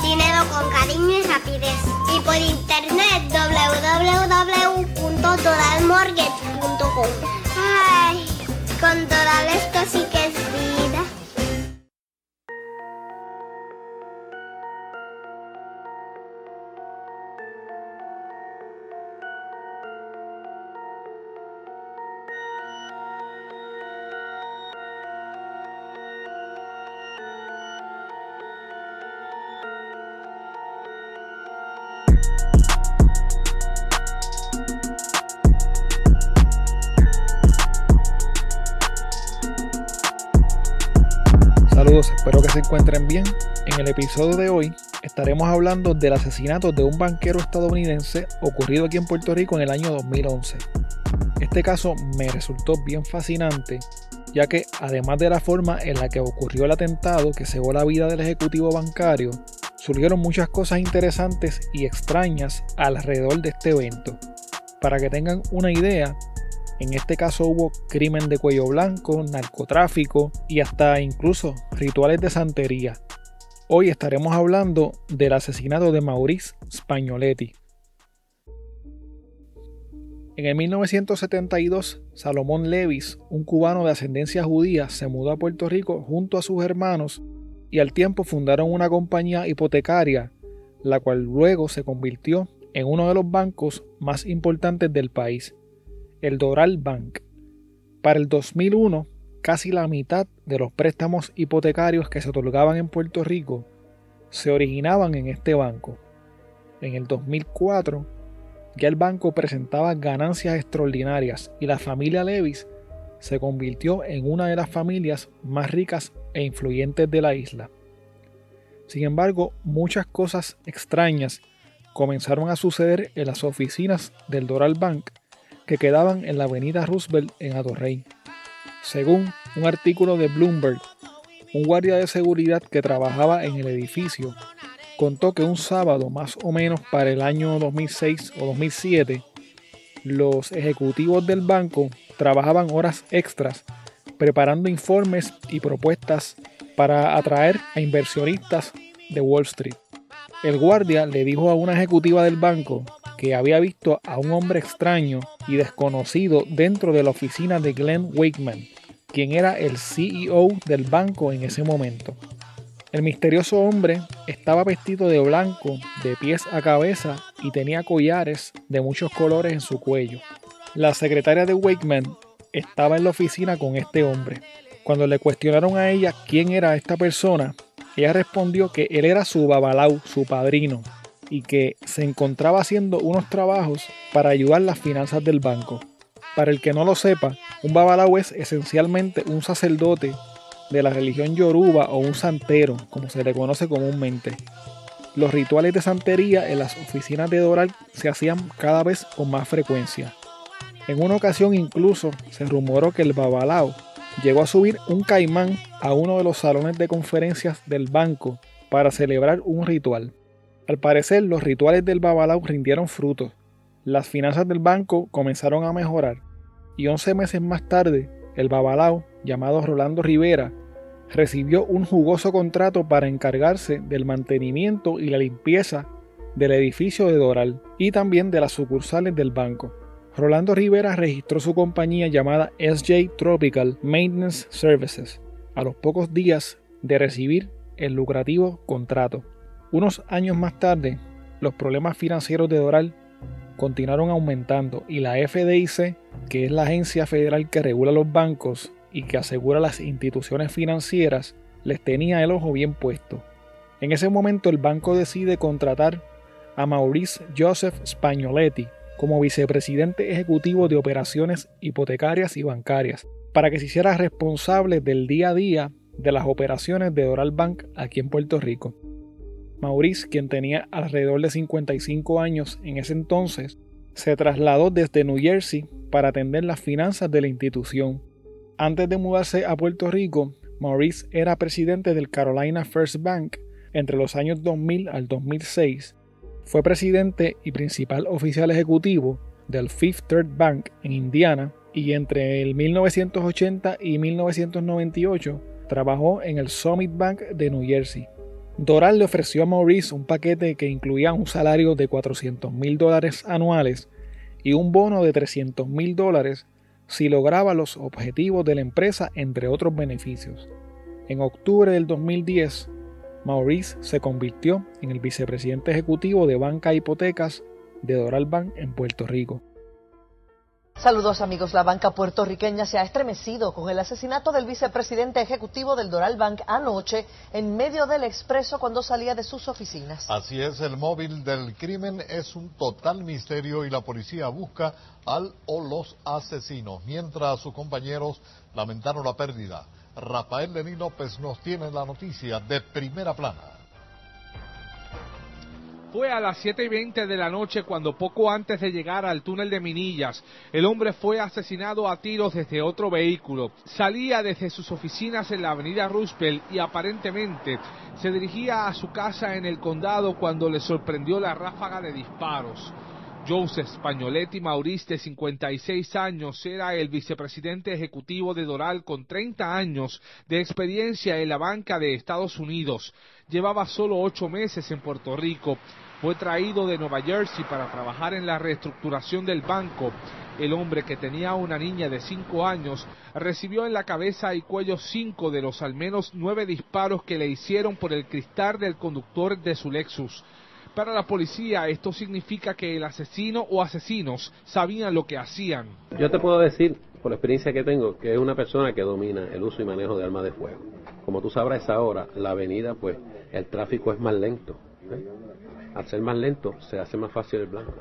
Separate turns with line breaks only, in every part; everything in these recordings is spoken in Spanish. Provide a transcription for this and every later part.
Dinero con cariño y rapidez. Y por internet www.doralmortgage.com. Ay, con esto sí que
Espero que se encuentren bien. En el episodio de hoy estaremos hablando del asesinato de un banquero estadounidense ocurrido aquí en Puerto Rico en el año 2011. Este caso me resultó bien fascinante, ya que además de la forma en la que ocurrió el atentado que cegó la vida del ejecutivo bancario, surgieron muchas cosas interesantes y extrañas alrededor de este evento. Para que tengan una idea, en este caso hubo crimen de cuello blanco, narcotráfico y hasta incluso rituales de santería. Hoy estaremos hablando del asesinato de Maurice Spagnoletti. En el 1972, Salomón Levis, un cubano de ascendencia judía, se mudó a Puerto Rico junto a sus hermanos y al tiempo fundaron una compañía hipotecaria, la cual luego se convirtió en uno de los bancos más importantes del país el Doral Bank. Para el 2001, casi la mitad de los préstamos hipotecarios que se otorgaban en Puerto Rico se originaban en este banco. En el 2004, ya el banco presentaba ganancias extraordinarias y la familia Levis se convirtió en una de las familias más ricas e influyentes de la isla. Sin embargo, muchas cosas extrañas comenzaron a suceder en las oficinas del Doral Bank que quedaban en la avenida Roosevelt en Atorrey. Según un artículo de Bloomberg, un guardia de seguridad que trabajaba en el edificio contó que un sábado más o menos para el año 2006 o 2007, los ejecutivos del banco trabajaban horas extras preparando informes y propuestas para atraer a inversionistas de Wall Street. El guardia le dijo a una ejecutiva del banco que había visto a un hombre extraño y desconocido dentro de la oficina de Glenn Wakeman, quien era el CEO del banco en ese momento. El misterioso hombre estaba vestido de blanco de pies a cabeza y tenía collares de muchos colores en su cuello. La secretaria de Wakeman estaba en la oficina con este hombre. Cuando le cuestionaron a ella quién era esta persona, ella respondió que él era su babalau, su padrino, y que se encontraba haciendo unos trabajos para ayudar las finanzas del banco. Para el que no lo sepa, un babalao es esencialmente un sacerdote de la religión yoruba o un santero, como se le conoce comúnmente. Los rituales de santería en las oficinas de Doral se hacían cada vez con más frecuencia. En una ocasión incluso se rumoró que el babalao llegó a subir un caimán a uno de los salones de conferencias del banco para celebrar un ritual. Al parecer, los rituales del Babalao rindieron frutos. Las finanzas del banco comenzaron a mejorar y 11 meses más tarde, el Babalao, llamado Rolando Rivera, recibió un jugoso contrato para encargarse del mantenimiento y la limpieza del edificio de Doral y también de las sucursales del banco. Rolando Rivera registró su compañía llamada SJ Tropical Maintenance Services a los pocos días de recibir el lucrativo contrato. Unos años más tarde, los problemas financieros de Doral continuaron aumentando y la FDIC, que es la agencia federal que regula los bancos y que asegura las instituciones financieras, les tenía el ojo bien puesto. En ese momento el banco decide contratar a Maurice Joseph Spagnoletti como vicepresidente ejecutivo de operaciones hipotecarias y bancarias, para que se hiciera responsable del día a día de las operaciones de Doral Bank aquí en Puerto Rico. Maurice, quien tenía alrededor de 55 años en ese entonces, se trasladó desde New Jersey para atender las finanzas de la institución. Antes de mudarse a Puerto Rico, Maurice era presidente del Carolina First Bank entre los años 2000 al 2006. Fue presidente y principal oficial ejecutivo del Fifth Third Bank en Indiana y entre el 1980 y 1998 trabajó en el Summit Bank de New Jersey. Doral le ofreció a Maurice un paquete que incluía un salario de 400 mil dólares anuales y un bono de 300 mil dólares si lograba los objetivos de la empresa, entre otros beneficios. En octubre del 2010, Maurice se convirtió en el vicepresidente ejecutivo de Banca Hipotecas de Doral Bank en Puerto Rico.
Saludos amigos, la banca puertorriqueña se ha estremecido con el asesinato del vicepresidente ejecutivo del Doral Bank anoche en medio del expreso cuando salía de sus oficinas.
Así es, el móvil del crimen es un total misterio y la policía busca al o los asesinos, mientras sus compañeros lamentaron la pérdida. Rafael Lenín López nos tiene la noticia de primera plana.
Fue a las 7 y 20 de la noche cuando poco antes de llegar al túnel de Minillas, el hombre fue asesinado a tiros desde otro vehículo. Salía desde sus oficinas en la avenida Roosevelt y aparentemente se dirigía a su casa en el condado cuando le sorprendió la ráfaga de disparos. Joseph Spagnoletti Maurice, de 56 años, era el vicepresidente ejecutivo de Doral con 30 años de experiencia en la banca de Estados Unidos. Llevaba solo ocho meses en Puerto Rico. Fue traído de Nueva Jersey para trabajar en la reestructuración del banco. El hombre que tenía una niña de cinco años recibió en la cabeza y cuello cinco de los al menos nueve disparos que le hicieron por el cristal del conductor de su Lexus. Para la policía esto significa que el asesino o asesinos sabían lo que hacían.
Yo te puedo decir, por la experiencia que tengo, que es una persona que domina el uso y manejo de armas de fuego. Como tú sabrás, ahora la avenida, pues el tráfico es más lento. ¿eh? Al ser más lento, se hace más fácil el blanco.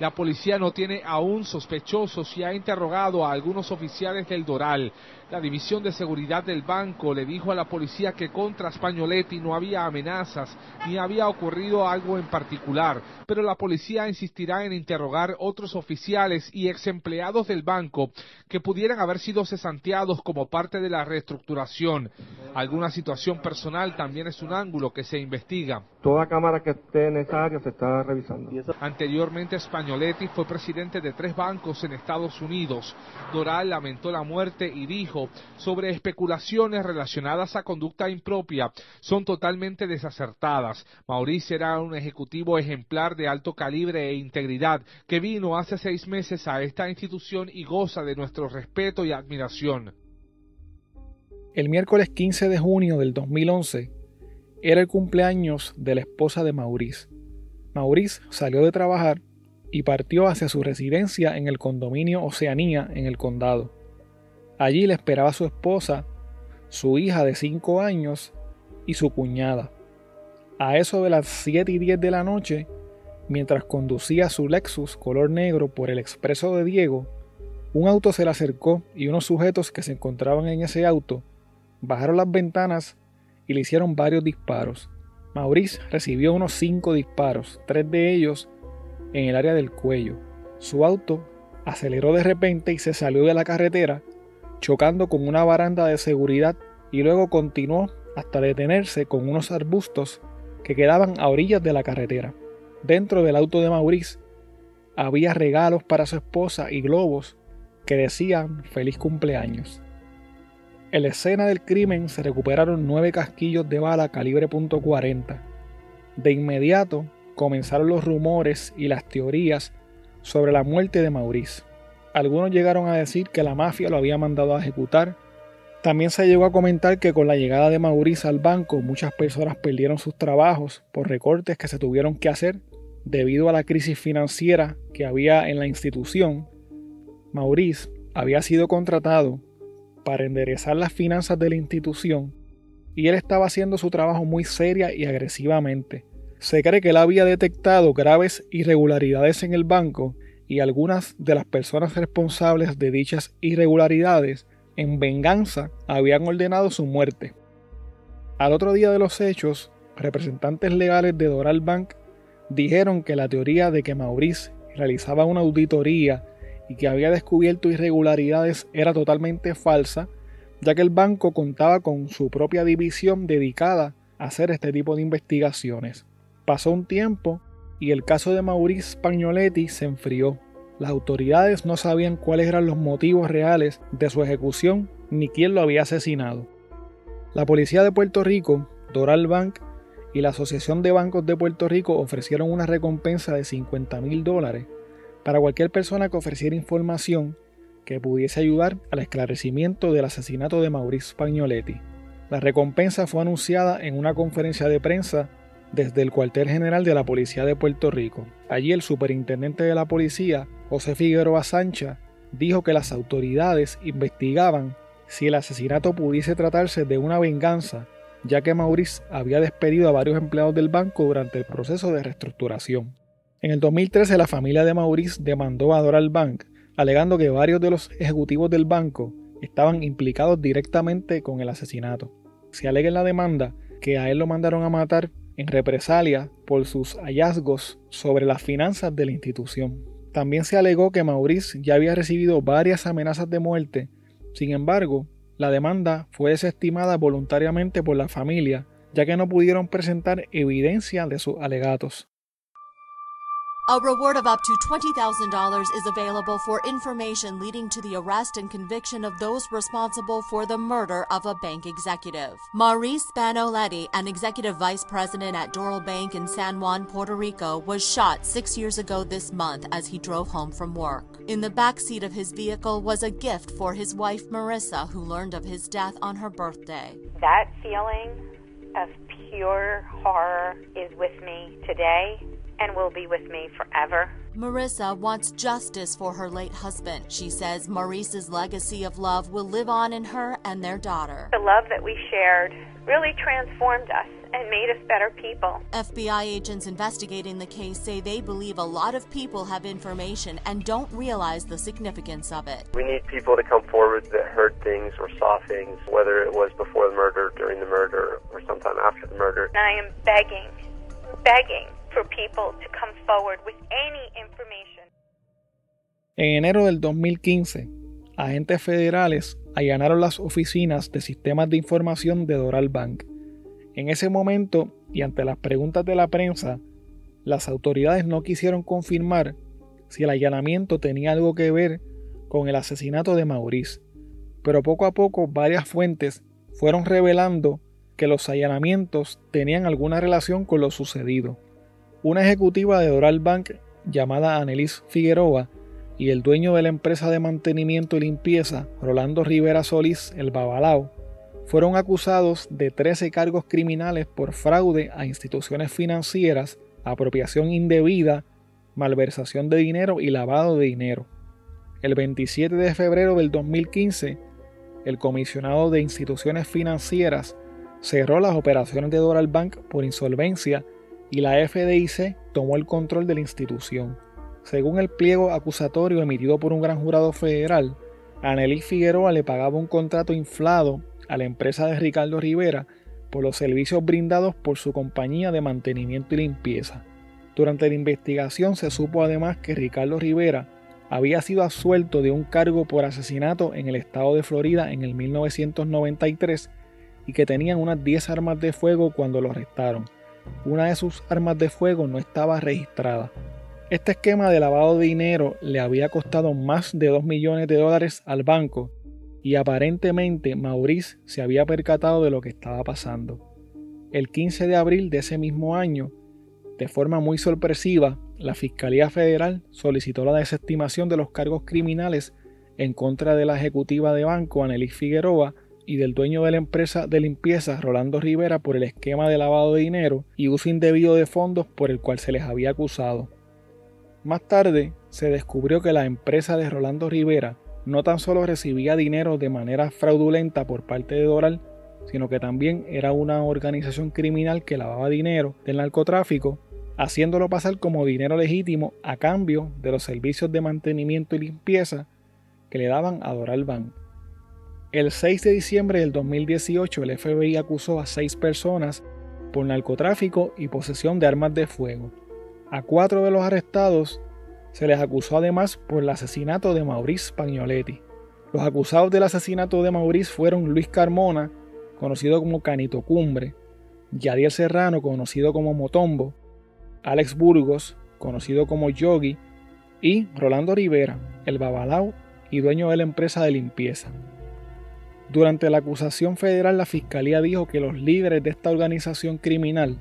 La policía no tiene aún sospechosos y ha interrogado a algunos oficiales del Doral. La División de Seguridad del banco le dijo a la policía que contra Spagnoletti no había amenazas ni había ocurrido algo en particular, pero la policía insistirá en interrogar otros oficiales y ex empleados del banco que pudieran haber sido cesanteados como parte de la reestructuración. Alguna situación personal también es un ángulo que se investiga.
Toda cámara que esté en esa área se está revisando.
Anteriormente Spagnoletti fue presidente de tres bancos en Estados Unidos. Doral lamentó la muerte y dijo sobre especulaciones relacionadas a conducta impropia son totalmente desacertadas. Maurice era un ejecutivo ejemplar de alto calibre e integridad que vino hace seis meses a esta institución y goza de nuestro respeto y admiración.
El miércoles 15 de junio del 2011 era el cumpleaños de la esposa de Maurice. Maurice salió de trabajar y partió hacia su residencia en el condominio Oceanía en el condado. Allí le esperaba su esposa, su hija de 5 años y su cuñada. A eso de las 7 y 10 de la noche, mientras conducía su Lexus color negro por el expreso de Diego, un auto se le acercó y unos sujetos que se encontraban en ese auto bajaron las ventanas y le hicieron varios disparos. Maurice recibió unos 5 disparos, tres de ellos en el área del cuello. Su auto aceleró de repente y se salió de la carretera chocando con una baranda de seguridad y luego continuó hasta detenerse con unos arbustos que quedaban a orillas de la carretera. Dentro del auto de Maurice había regalos para su esposa y globos que decían feliz cumpleaños. En la escena del crimen se recuperaron nueve casquillos de bala calibre .40. De inmediato comenzaron los rumores y las teorías sobre la muerte de Maurice. Algunos llegaron a decir que la mafia lo había mandado a ejecutar. También se llegó a comentar que con la llegada de Maurice al banco muchas personas perdieron sus trabajos por recortes que se tuvieron que hacer debido a la crisis financiera que había en la institución. Maurice había sido contratado para enderezar las finanzas de la institución y él estaba haciendo su trabajo muy seria y agresivamente. Se cree que él había detectado graves irregularidades en el banco y algunas de las personas responsables de dichas irregularidades en venganza habían ordenado su muerte. Al otro día de los hechos, representantes legales de Doral Bank dijeron que la teoría de que Maurice realizaba una auditoría y que había descubierto irregularidades era totalmente falsa, ya que el banco contaba con su propia división dedicada a hacer este tipo de investigaciones. Pasó un tiempo y el caso de Maurice Spagnoletti se enfrió. Las autoridades no sabían cuáles eran los motivos reales de su ejecución ni quién lo había asesinado. La policía de Puerto Rico, Doral Bank y la Asociación de Bancos de Puerto Rico ofrecieron una recompensa de 50 mil dólares para cualquier persona que ofreciera información que pudiese ayudar al esclarecimiento del asesinato de Maurice Spagnoletti. La recompensa fue anunciada en una conferencia de prensa desde el cuartel general de la Policía de Puerto Rico. Allí el superintendente de la policía, José Figueroa Sancha, dijo que las autoridades investigaban si el asesinato pudiese tratarse de una venganza, ya que Maurice había despedido a varios empleados del banco durante el proceso de reestructuración. En el 2013 la familia de Maurice demandó a Doral Bank, alegando que varios de los ejecutivos del banco estaban implicados directamente con el asesinato. Se alega en la demanda que a él lo mandaron a matar en represalia por sus hallazgos sobre las finanzas de la institución. También se alegó que Maurice ya había recibido varias amenazas de muerte, sin embargo, la demanda fue desestimada voluntariamente por la familia, ya que no pudieron presentar evidencia de sus alegatos.
A reward of up to $20,000 is available for information leading to the arrest and conviction of those responsible for the murder of a bank executive. Maurice Spanoletti, an executive vice president at Doral Bank in San Juan, Puerto Rico, was shot six years ago this month as he drove home from work. In the back seat of his vehicle was a gift for his wife Marissa, who learned of his death on her birthday.
That feeling of pure horror is with me today and will be with me forever.
Marissa wants justice for her late husband. She says Maurice's legacy of love will live on in her and their daughter.
The love that we shared really transformed us and made us better people.
FBI agents investigating the case say they believe a lot of people have information and don't realize the significance of it.
We need people to come forward that heard things or saw things, whether it was before the murder, during the murder, or sometime after the murder.
And I am begging, begging for people to come forward with any information.
En enero del 2015, agentes federales allanaron las oficinas de sistemas de información de Doral Bank. En ese momento, y ante las preguntas de la prensa, las autoridades no quisieron confirmar si el allanamiento tenía algo que ver con el asesinato de Maurice, pero poco a poco varias fuentes fueron revelando que los allanamientos tenían alguna relación con lo sucedido. Una ejecutiva de Doral Bank llamada Annelies Figueroa y el dueño de la empresa de mantenimiento y limpieza, Rolando Rivera Solís, el Babalao, fueron acusados de 13 cargos criminales por fraude a instituciones financieras, apropiación indebida, malversación de dinero y lavado de dinero. El 27 de febrero del 2015, el comisionado de instituciones financieras cerró las operaciones de Doral Bank por insolvencia y la FDIC tomó el control de la institución. Según el pliego acusatorio emitido por un gran jurado federal, Annelies Figueroa le pagaba un contrato inflado a la empresa de Ricardo Rivera por los servicios brindados por su compañía de mantenimiento y limpieza. Durante la investigación se supo además que Ricardo Rivera había sido absuelto de un cargo por asesinato en el estado de Florida en el 1993 y que tenían unas 10 armas de fuego cuando lo arrestaron. Una de sus armas de fuego no estaba registrada. Este esquema de lavado de dinero le había costado más de 2 millones de dólares al banco y aparentemente Maurice se había percatado de lo que estaba pasando. El 15 de abril de ese mismo año, de forma muy sorpresiva, la Fiscalía Federal solicitó la desestimación de los cargos criminales en contra de la ejecutiva de banco Annelies Figueroa y del dueño de la empresa de limpieza Rolando Rivera por el esquema de lavado de dinero y uso indebido de fondos por el cual se les había acusado. Más tarde se descubrió que la empresa de Rolando Rivera no tan solo recibía dinero de manera fraudulenta por parte de Doral, sino que también era una organización criminal que lavaba dinero del narcotráfico, haciéndolo pasar como dinero legítimo a cambio de los servicios de mantenimiento y limpieza que le daban a Doral Bank. El 6 de diciembre del 2018 el FBI acusó a seis personas por narcotráfico y posesión de armas de fuego. A cuatro de los arrestados se les acusó además por el asesinato de Maurice Spagnoletti. Los acusados del asesinato de Maurice fueron Luis Carmona, conocido como Canito Cumbre, Yadiel Serrano, conocido como Motombo, Alex Burgos, conocido como Yogi, y Rolando Rivera, el babalao y dueño de la empresa de limpieza. Durante la acusación federal, la fiscalía dijo que los líderes de esta organización criminal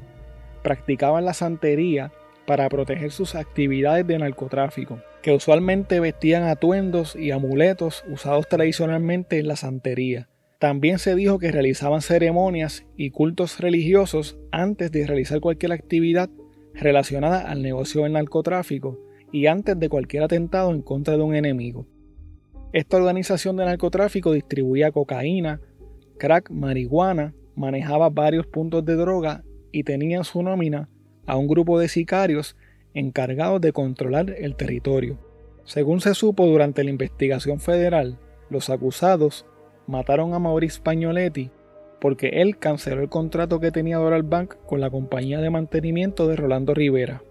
practicaban la santería para proteger sus actividades de narcotráfico, que usualmente vestían atuendos y amuletos usados tradicionalmente en la santería. También se dijo que realizaban ceremonias y cultos religiosos antes de realizar cualquier actividad relacionada al negocio del narcotráfico y antes de cualquier atentado en contra de un enemigo. Esta organización de narcotráfico distribuía cocaína, crack, marihuana, manejaba varios puntos de droga y tenía en su nómina a un grupo de sicarios encargados de controlar el territorio. Según se supo durante la investigación federal, los acusados mataron a Maurice Pagnoletti porque él canceló el contrato que tenía Doral Bank con la compañía de mantenimiento de Rolando Rivera.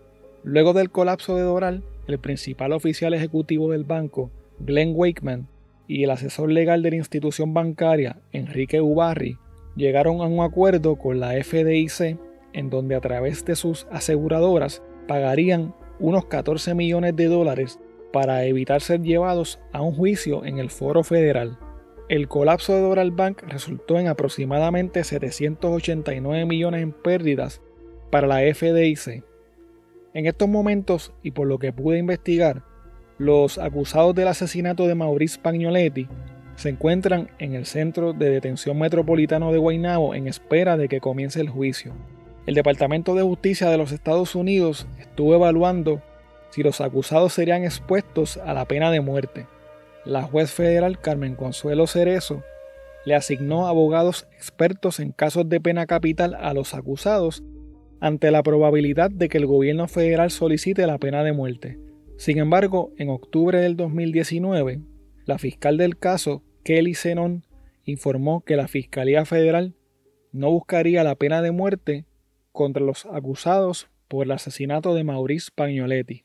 Luego del colapso de Doral, el principal oficial ejecutivo del banco, Glenn Wakeman, y el asesor legal de la institución bancaria, Enrique Ubarri, llegaron a un acuerdo con la FDIC en donde a través de sus aseguradoras pagarían unos 14 millones de dólares para evitar ser llevados a un juicio en el foro federal. El colapso de Doral Bank resultó en aproximadamente 789 millones en pérdidas para la FDIC. En estos momentos, y por lo que pude investigar, los acusados del asesinato de Maurice Pagnoletti se encuentran en el Centro de Detención Metropolitano de Guaynabo en espera de que comience el juicio. El Departamento de Justicia de los Estados Unidos estuvo evaluando si los acusados serían expuestos a la pena de muerte la juez federal Carmen Consuelo Cerezo le asignó abogados expertos en casos de pena capital a los acusados ante la probabilidad de que el gobierno federal solicite la pena de muerte. Sin embargo, en octubre del 2019, la fiscal del caso, Kelly Zenon, informó que la Fiscalía Federal no buscaría la pena de muerte contra los acusados por el asesinato de Maurice Pagnoletti.